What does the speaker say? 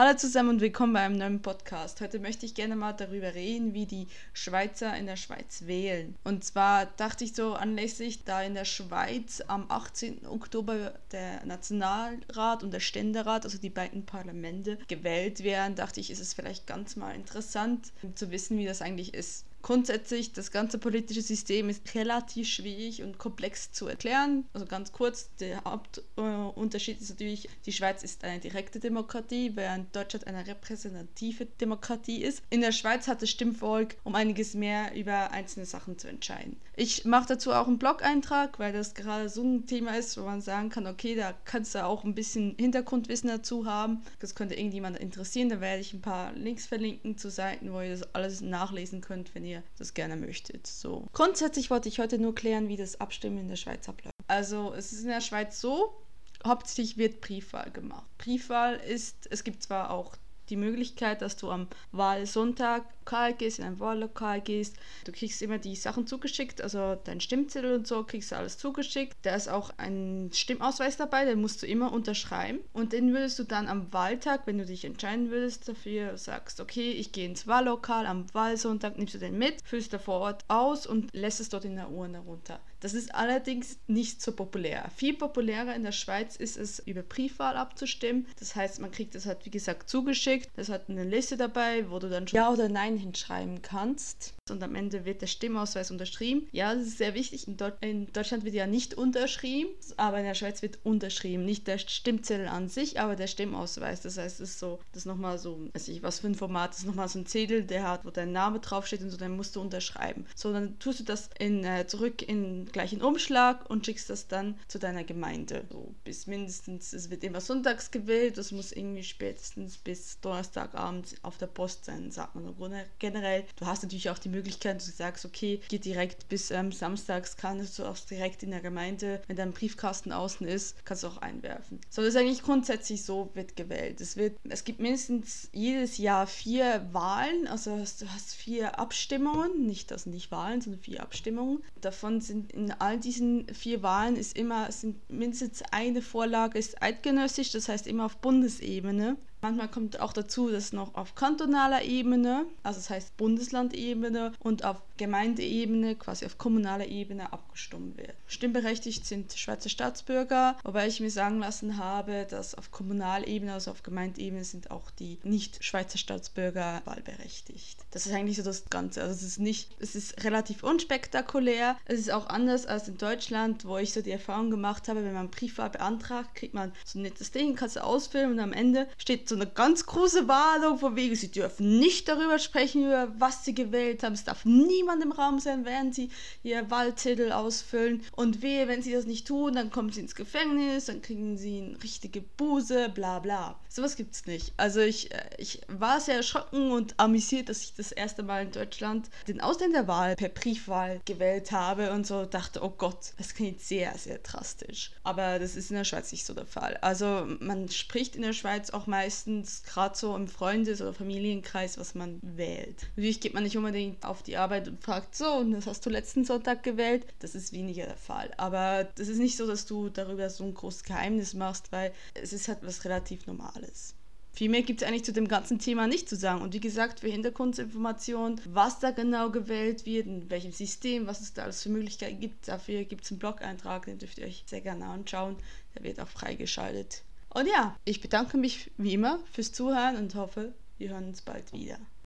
Hallo zusammen und willkommen bei einem neuen Podcast. Heute möchte ich gerne mal darüber reden, wie die Schweizer in der Schweiz wählen. Und zwar dachte ich so anlässlich, da in der Schweiz am 18. Oktober der Nationalrat und der Ständerat, also die beiden Parlamente, gewählt werden, dachte ich, ist es vielleicht ganz mal interessant zu wissen, wie das eigentlich ist. Grundsätzlich, das ganze politische System ist relativ schwierig und komplex zu erklären. Also ganz kurz, der Hauptunterschied ist natürlich, die Schweiz ist eine direkte Demokratie, während Deutschland eine repräsentative Demokratie ist. In der Schweiz hat das Stimmvolk um einiges mehr über einzelne Sachen zu entscheiden. Ich mache dazu auch einen Blog-Eintrag, weil das gerade so ein Thema ist, wo man sagen kann, okay, da kannst du auch ein bisschen Hintergrundwissen dazu haben. Das könnte irgendjemand interessieren. Da werde ich ein paar Links verlinken zu Seiten, wo ihr das alles nachlesen könnt, wenn ihr ihr das gerne möchtet. So. Grundsätzlich wollte ich heute nur klären, wie das Abstimmen in der Schweiz abläuft. Also es ist in der Schweiz so, hauptsächlich wird Briefwahl gemacht. Briefwahl ist, es gibt zwar auch die Möglichkeit, dass du am Wahlsonntag Lokal gehst, in ein Wahllokal gehst. Du kriegst immer die Sachen zugeschickt, also dein Stimmzettel und so kriegst du alles zugeschickt. Da ist auch ein Stimmausweis dabei, den musst du immer unterschreiben. Und den würdest du dann am Wahltag, wenn du dich entscheiden würdest dafür, sagst, okay, ich gehe ins Wahllokal am Wahlsonntag, nimmst du den mit, füllst da vor Ort aus und lässt es dort in der Urne runter. Das ist allerdings nicht so populär. Viel populärer in der Schweiz ist es, über Briefwahl abzustimmen. Das heißt, man kriegt das halt, wie gesagt, zugeschickt. Das hat eine Liste dabei, wo du dann schon Ja oder Nein hinschreiben kannst. Und am Ende wird der Stimmausweis unterschrieben. Ja, das ist sehr wichtig. In, Deu in, Deutschland wird ja nicht unterschrieben, aber in der Schweiz wird unterschrieben. Nicht der Stimmzettel an sich, aber der Stimmausweis. Das heißt, es ist so, das ist nochmal so, weiß ich, was für ein Format, das ist nochmal so ein Zettel, der hat, wo dein Name draufsteht und so, dann musst du unterschreiben. So, dann tust du das in, äh, zurück in gleichen Umschlag und schickst das dann zu deiner Gemeinde. So, bis mindestens, es wird immer sonntags gewählt, das muss irgendwie spätestens bis Donnerstagabend auf der Post sein, sagt man generell. Du hast natürlich auch die Möglichkeit, dass du sagst, okay, geh direkt bis ähm, samstags, kannst du auch direkt in der Gemeinde, wenn dein Briefkasten außen ist, kannst du auch einwerfen. So, das ist eigentlich grundsätzlich so, wird gewählt. Es, wird, es gibt mindestens jedes Jahr vier Wahlen, also du hast vier Abstimmungen, nicht das sind nicht Wahlen, sondern vier Abstimmungen. Davon sind in all diesen vier Wahlen ist immer, sind mindestens eine Vorlage ist eidgenössisch, das heißt immer auf Bundesebene. Manchmal kommt auch dazu, dass noch auf kantonaler Ebene, also das heißt Bundeslandebene und auf Gemeindeebene, quasi auf kommunaler Ebene abgestimmt wird. Stimmberechtigt sind Schweizer Staatsbürger, wobei ich mir sagen lassen habe, dass auf Kommunalebene, also auf Gemeindeebene sind auch die nicht Schweizer Staatsbürger wahlberechtigt. Das ist eigentlich so das Ganze. Also es ist nicht, es ist relativ unspektakulär. Es ist auch anders als in Deutschland, wo ich so die Erfahrung gemacht habe, wenn man Briefwahl beantragt, kriegt man so ein nettes Ding, kannst du ausfüllen und am Ende steht so eine ganz große Warnung, von wegen, sie dürfen nicht darüber sprechen, über was sie gewählt haben. Es darf niemand im Raum sein, während sie ihr Wahlzettel ausfüllen. Und wehe, wenn sie das nicht tun, dann kommen sie ins Gefängnis, dann kriegen sie eine richtige Buße, bla bla. Sowas gibt es nicht. Also ich, äh, ich war sehr erschrocken und amüsiert, dass ich das erste Mal in Deutschland den Ausländerwahl per Briefwahl gewählt habe und so dachte, oh Gott, das klingt sehr, sehr drastisch. Aber das ist in der Schweiz nicht so der Fall. Also man spricht in der Schweiz auch meist meistens gerade so im Freundes- oder Familienkreis, was man wählt. Natürlich geht man nicht unbedingt auf die Arbeit und fragt, so, und das hast du letzten Sonntag gewählt. Das ist weniger der Fall. Aber das ist nicht so, dass du darüber so ein großes Geheimnis machst, weil es ist halt was relativ Normales. Viel mehr gibt es eigentlich zu dem ganzen Thema nicht zu sagen. Und wie gesagt, für Hintergrundinformationen, was da genau gewählt wird, in welchem System, was es da alles für Möglichkeiten gibt, dafür gibt es einen Blog-Eintrag, den dürft ihr euch sehr gerne anschauen. Der wird auch freigeschaltet. Und ja, ich bedanke mich wie immer fürs Zuhören und hoffe, wir hören uns bald wieder.